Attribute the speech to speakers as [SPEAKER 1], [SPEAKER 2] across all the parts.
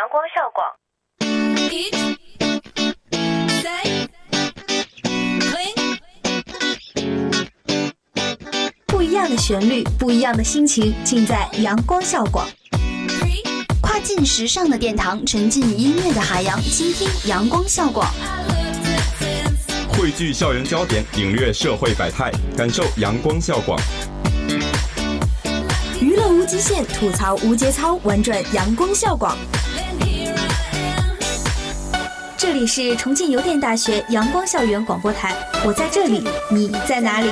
[SPEAKER 1] 阳光校广。
[SPEAKER 2] 不一样的旋律，不一样的心情，尽在阳光校广。
[SPEAKER 3] 跨进时尚的殿堂，沉浸音乐的海洋，倾听阳光校广。
[SPEAKER 4] 汇聚校园焦点，领略社会百态，感受阳光校广。
[SPEAKER 2] 娱乐无极限，吐槽无节操，玩转阳光校广。这里是重庆邮电大学阳光校园广播台，我在这里，你在哪里？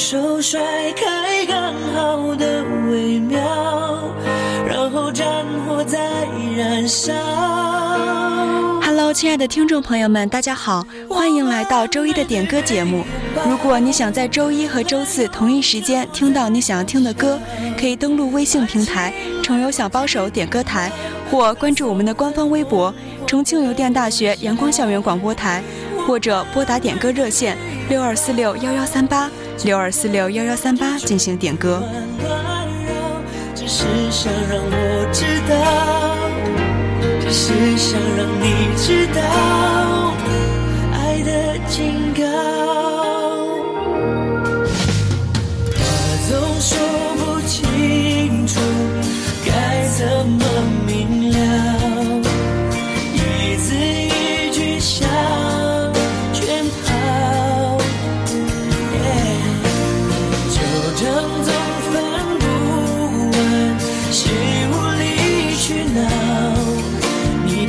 [SPEAKER 5] 手甩开刚好的微妙，然后战火再燃烧。
[SPEAKER 6] Hello，亲爱的听众朋友们，大家好，欢迎来到周一的点歌节目。如果你想在周一和周四同一时间听到你想要听的歌，可以登录微信平台“重邮小帮手点歌台”，或关注我们的官方微博“重庆邮电大学阳光校园广播台”，或者拨打点歌热线六二四六幺幺三八六二四六幺幺三八进行点歌。
[SPEAKER 5] 乱绕，只是想让我知道，只是想让你知道爱的警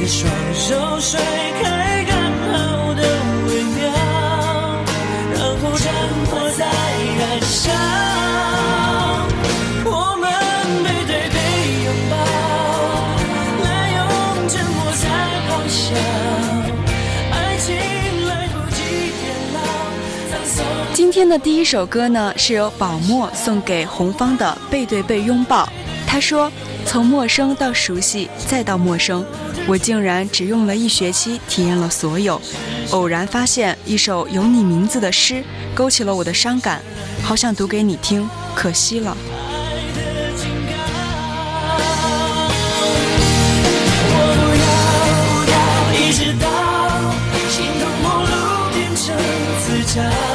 [SPEAKER 5] 的双手甩开刚好的微妙，然后战火再燃烧。我们背对背拥抱，滥用沉默在咆哮，爱情来不及变老，葬送。
[SPEAKER 6] 今天的第一首歌呢，是由宝墨送给红方的《背对背拥抱》。他说：“从陌生到熟悉，再到陌生，我竟然只用了一学期体验了所有。偶然发现一首有你名字的诗，勾起了我的伤感，好想读给你听，可惜了。”
[SPEAKER 5] 我不要不要一直到形同陌路变成自嘲。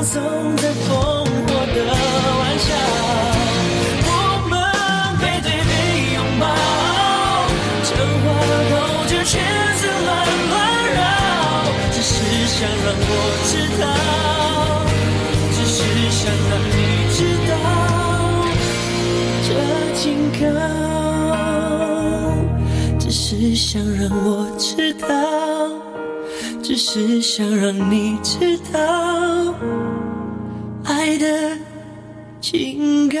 [SPEAKER 5] 葬送在烽火的玩笑。我们背对背拥抱，真话兜着圈子乱乱绕，只是想让我知道，只是想让你知道这警告，只是想让我知道，是想让你知道爱的警告。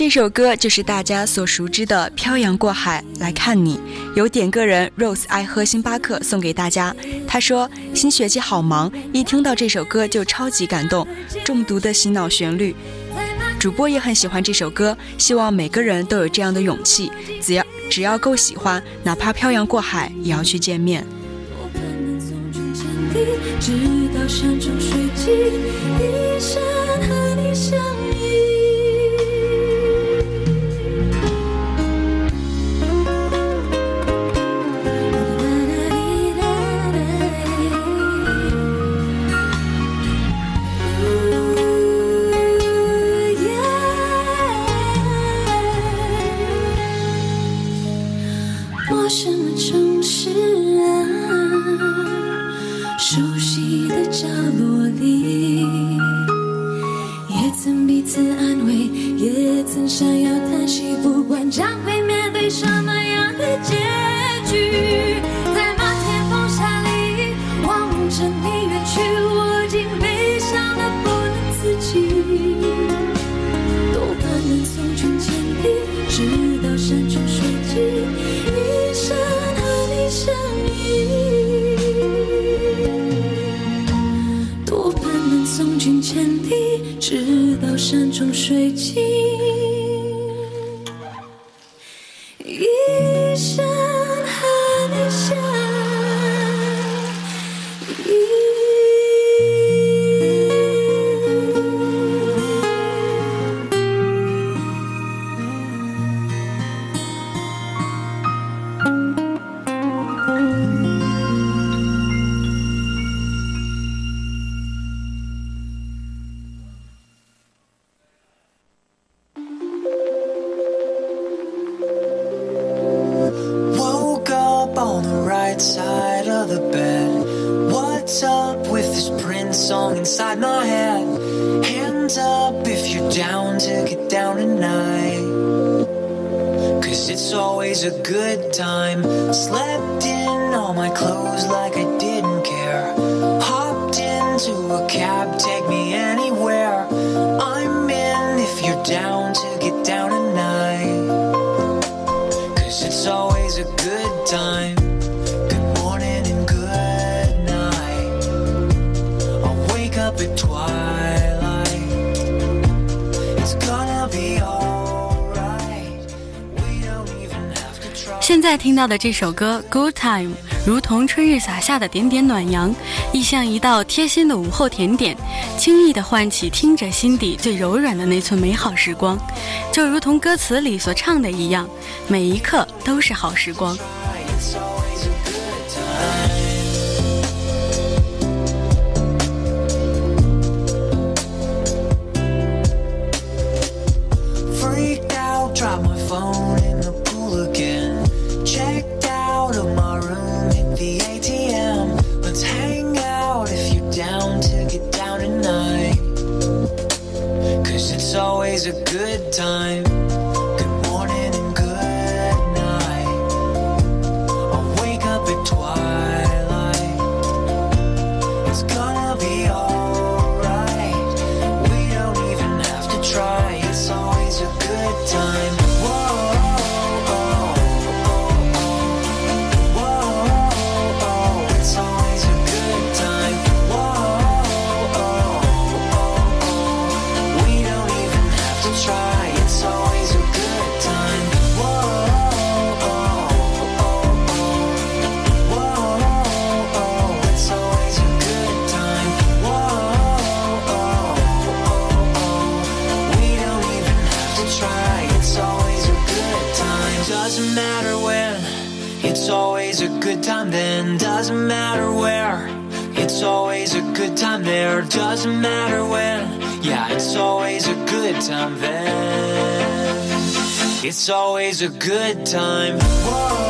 [SPEAKER 6] 这首歌就是大家所熟知的《漂洋过海来看你》，由点歌人 Rose 爱喝星巴克送给大家。他说：“新学期好忙，一听到这首歌就超级感动，中毒的洗脑旋律。”主播也很喜欢这首歌，希望每个人都有这样的勇气，只要只要够喜欢，哪怕漂洋过海也要去见面。
[SPEAKER 7] 我可能从中间地，直到山穷水尽，一生和你相到
[SPEAKER 8] 的这首歌，good time，如同春日洒下的点点暖阳，亦像一道贴心的午后甜点，轻易的唤起听着心底最柔软的那寸美好时光，就如同歌词里所唱的一样，每一刻都是好时光。
[SPEAKER 9] time. Doesn't matter when, it's always a good time then. Doesn't matter where, it's always a good time there. Doesn't matter when, yeah, it's always a good time then. It's always a good time. Whoa.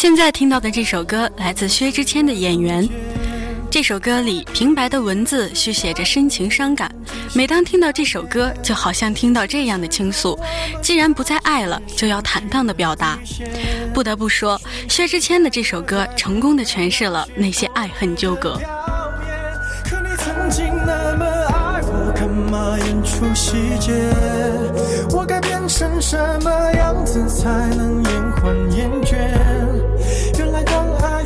[SPEAKER 8] 现在听到的这首歌来自薛之谦的演员。这首歌里平白的文字续写着深情伤感每当听到这首歌就好像听到这样的倾诉既然不再爱了就要坦荡的表达。不得不说薛之谦的这首歌成功的诠释了那些爱恨纠葛。
[SPEAKER 10] 可你曾经那么爱我干嘛演出细节？我该变成什么样子才能延缓厌倦？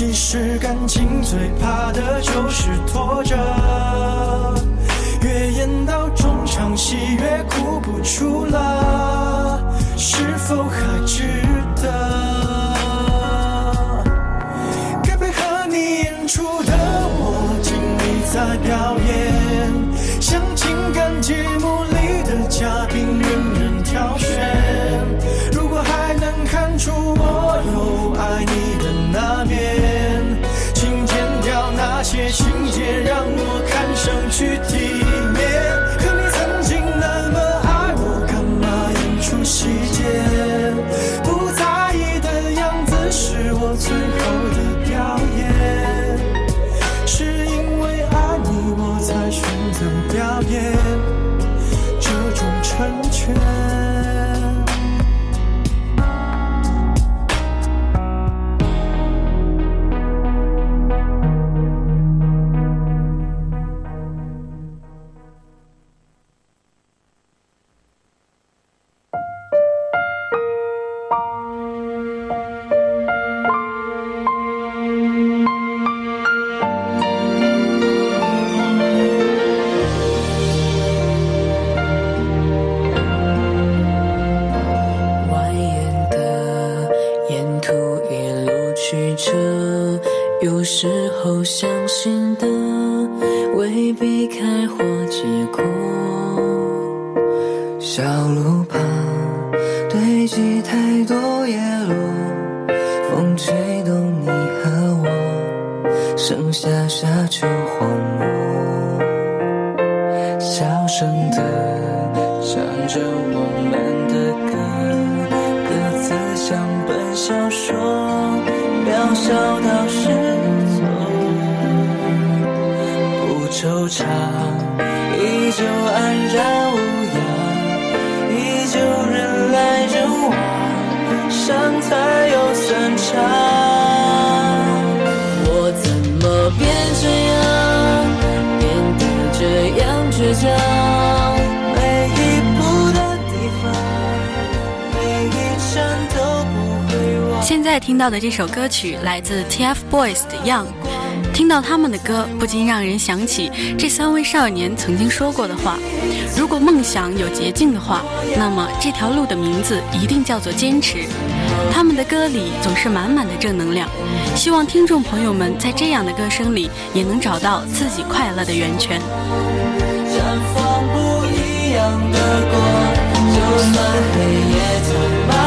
[SPEAKER 10] 其实感情最怕的就是拖着，越演到中场戏越哭不出了，是否还值得？该配合你演出的我尽力在表演，像情感节目
[SPEAKER 5] 小路旁堆积太多叶落，才有散场。我怎么变这样，变得这样倔强？每一步的地方，每一站都不会忘。
[SPEAKER 8] 现在听到的这首歌曲来自 TFBOYS 的《Young》，听到他们的歌，不禁让人想起这三位少年曾经说过的话：如果梦想有捷径的话，那么这条路的名字一定叫做坚持。他们的歌里总是满满的正能量。希望听众朋友们在这样的歌声里，也能找到自己快乐的源泉。
[SPEAKER 5] 绽放不一样的光，就算黑夜。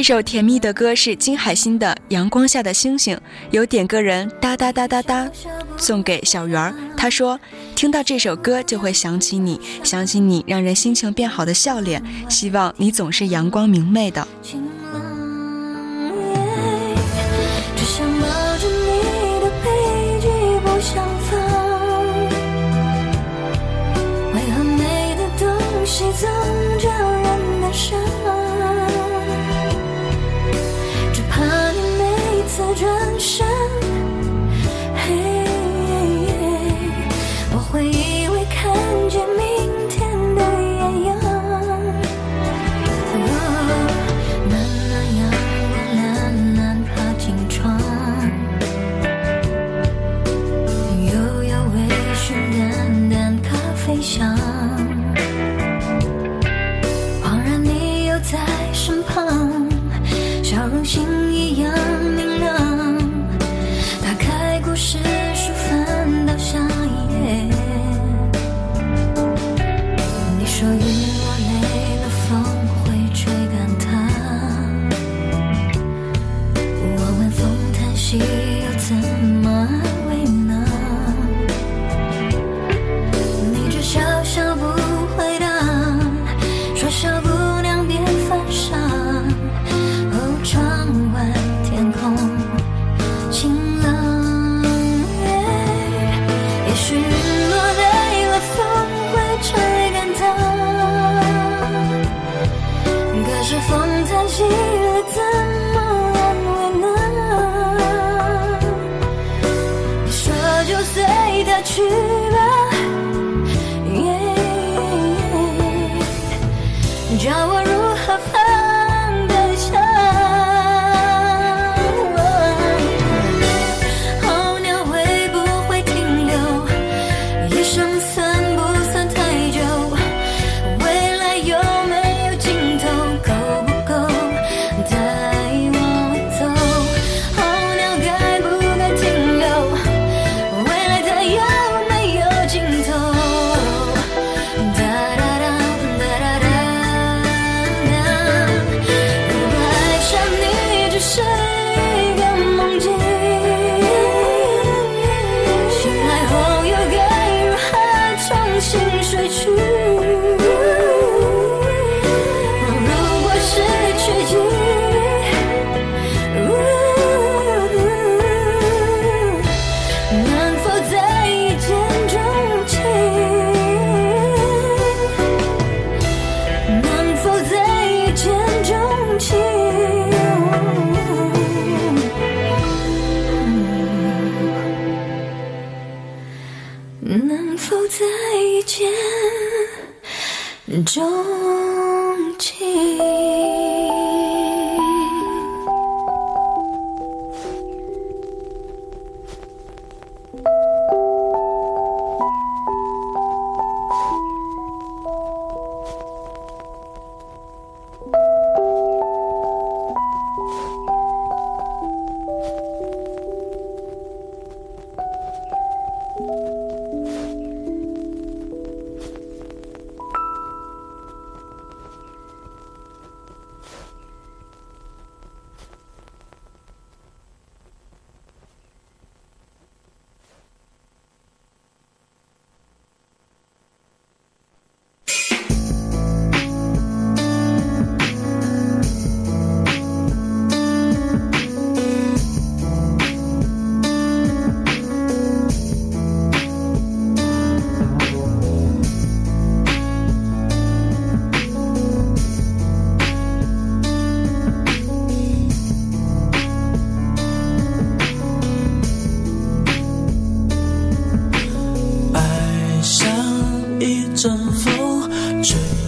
[SPEAKER 5] 一
[SPEAKER 6] 首甜蜜的歌是金海心的阳光下的星星有点歌人哒哒哒哒哒送给小圆儿。他说听到这首歌就会想起你想起你让人心情变好的笑脸希望你总是阳光明媚的。
[SPEAKER 11] 够再见钟情？
[SPEAKER 5] 阵风吹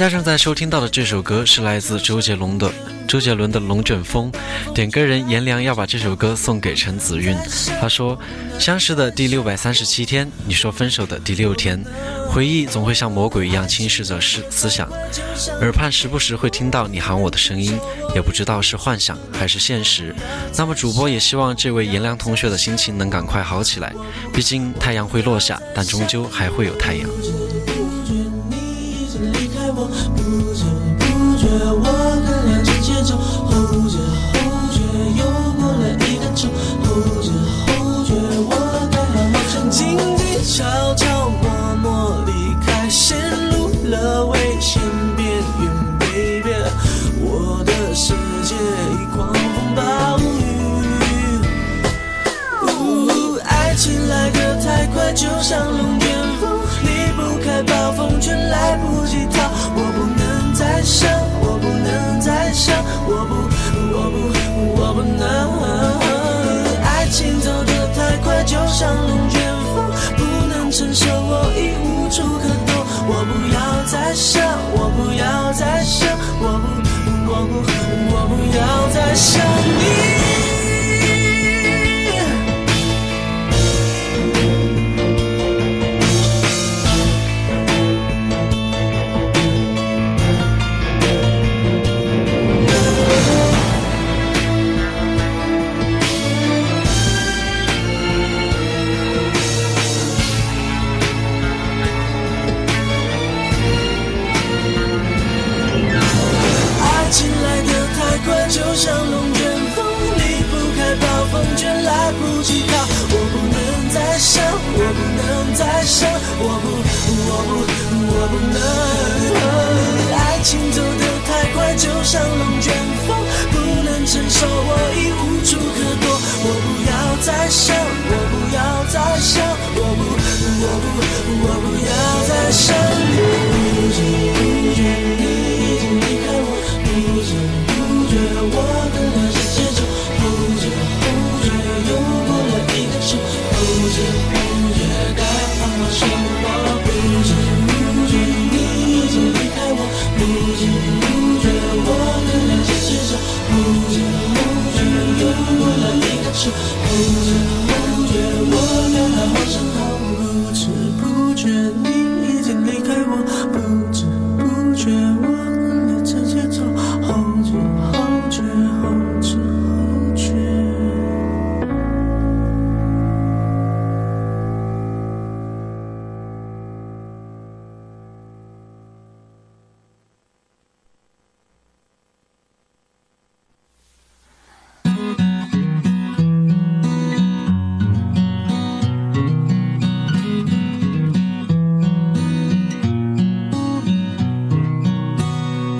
[SPEAKER 12] 大家正在收听到的这首歌是来自周杰伦的周杰伦的《龙卷风》，点歌人颜良要把这首歌送给陈子韵。他说：“相识的第六百三十七天，你说分手的第六天，回忆总会像魔鬼一样侵蚀着思思想，耳畔时不时会听到你喊我的声音，也不知道是幻想还是现实。那么主播也希望这位颜良同学的心情能赶快好起来，毕竟太阳会落下，但终究还会有太阳。”
[SPEAKER 5] 悄悄默默离开，陷入了危险边缘，baby，我的世界已狂风暴雨。呜，爱情来得太快，就像龙卷风，离不开暴风圈，来不及逃。我不能再想，我不能再想，我不，我不，我不能。爱情走得太快，就像龙卷风，承受，我已无处可躲。我不要再想，我不要再想，我不，我不，我不要再想你。我不能再想，我不，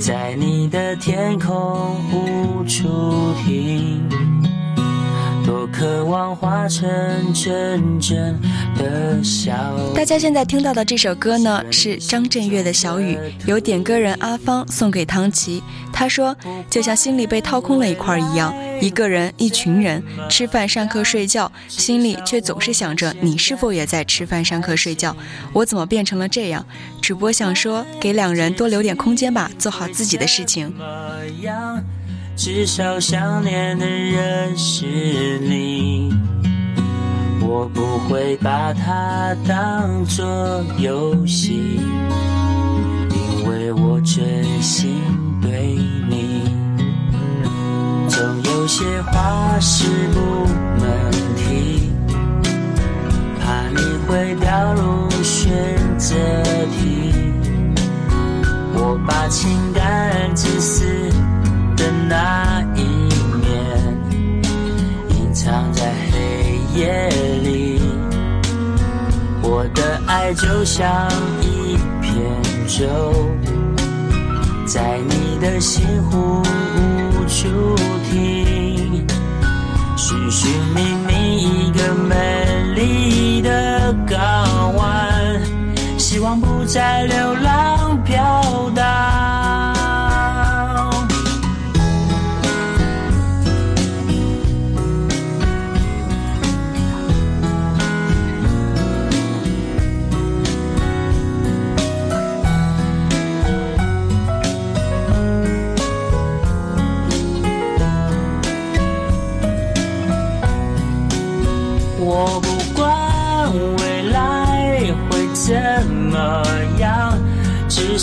[SPEAKER 9] 在你的天空无处停，多渴望化成阵阵的笑。
[SPEAKER 6] 大家现在听到的这首歌呢，是张震岳的《小雨》，由点歌人阿芳送给唐琪。他说，就像心里被掏空了一块一样，一个人、一群人，吃饭、上课、睡觉，心里却总是想着你是否也在吃饭、上课、睡觉。我怎么变成了这样？主播想说，给两人多留点空间吧，做好自己的事情。
[SPEAKER 9] 至少想念的人是你，我不会把它当作游戏，因为我真心对你。有些话是不能提，怕你会掉入选择题。我把情感自私的那一面隐藏在黑夜里，我的爱就像一片舟，在你的心湖无处停，寻觅你一个美丽的港湾，希望不再流浪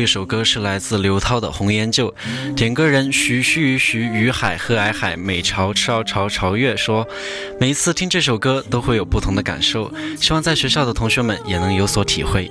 [SPEAKER 7] 后一首歌是来自刘涛的《红颜旧》，点歌人徐徐于徐于海贺矮海美潮潮潮潮月说，每一次听这首歌都会有不同的感受，希望在学校的同学们也能有所体会。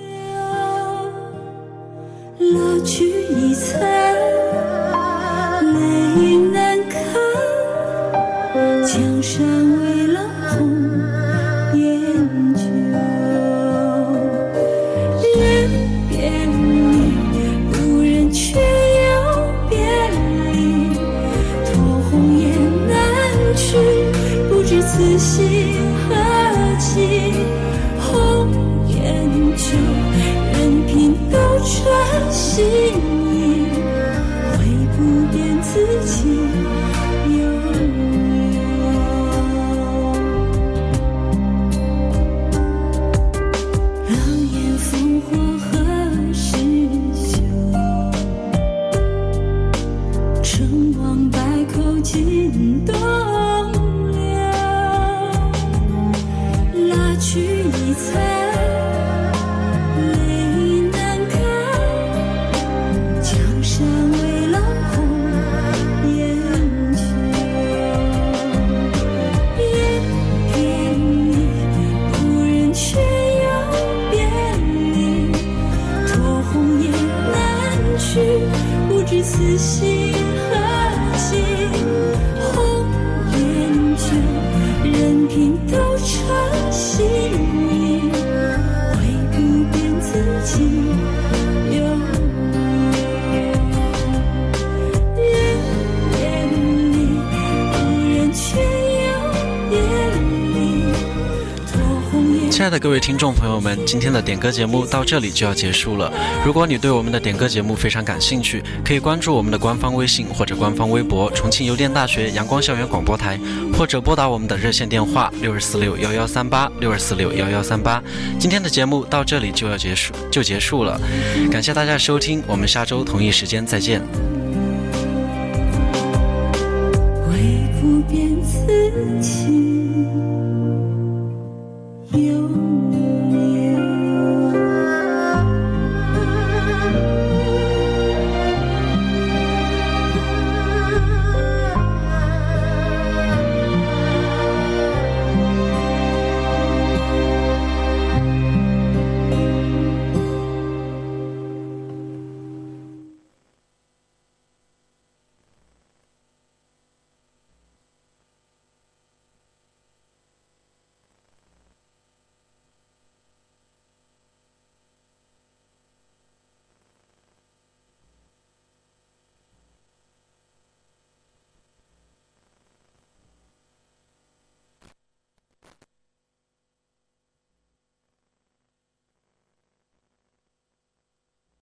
[SPEAKER 7] 各位听众朋友们，今天的点歌节目到这里就要结束了。如果你对我们的点歌节目非常感兴趣，可以关注我们的官方微信或者官方微博“重庆邮电大学阳光校园广播台”，或者拨打我们的热线电话六二四六幺幺三八六二四六幺幺三八。今天的节目到这里就要结束，就结束了。感谢大家收听，我们下周同一时间再见。
[SPEAKER 5] 会不变自己悠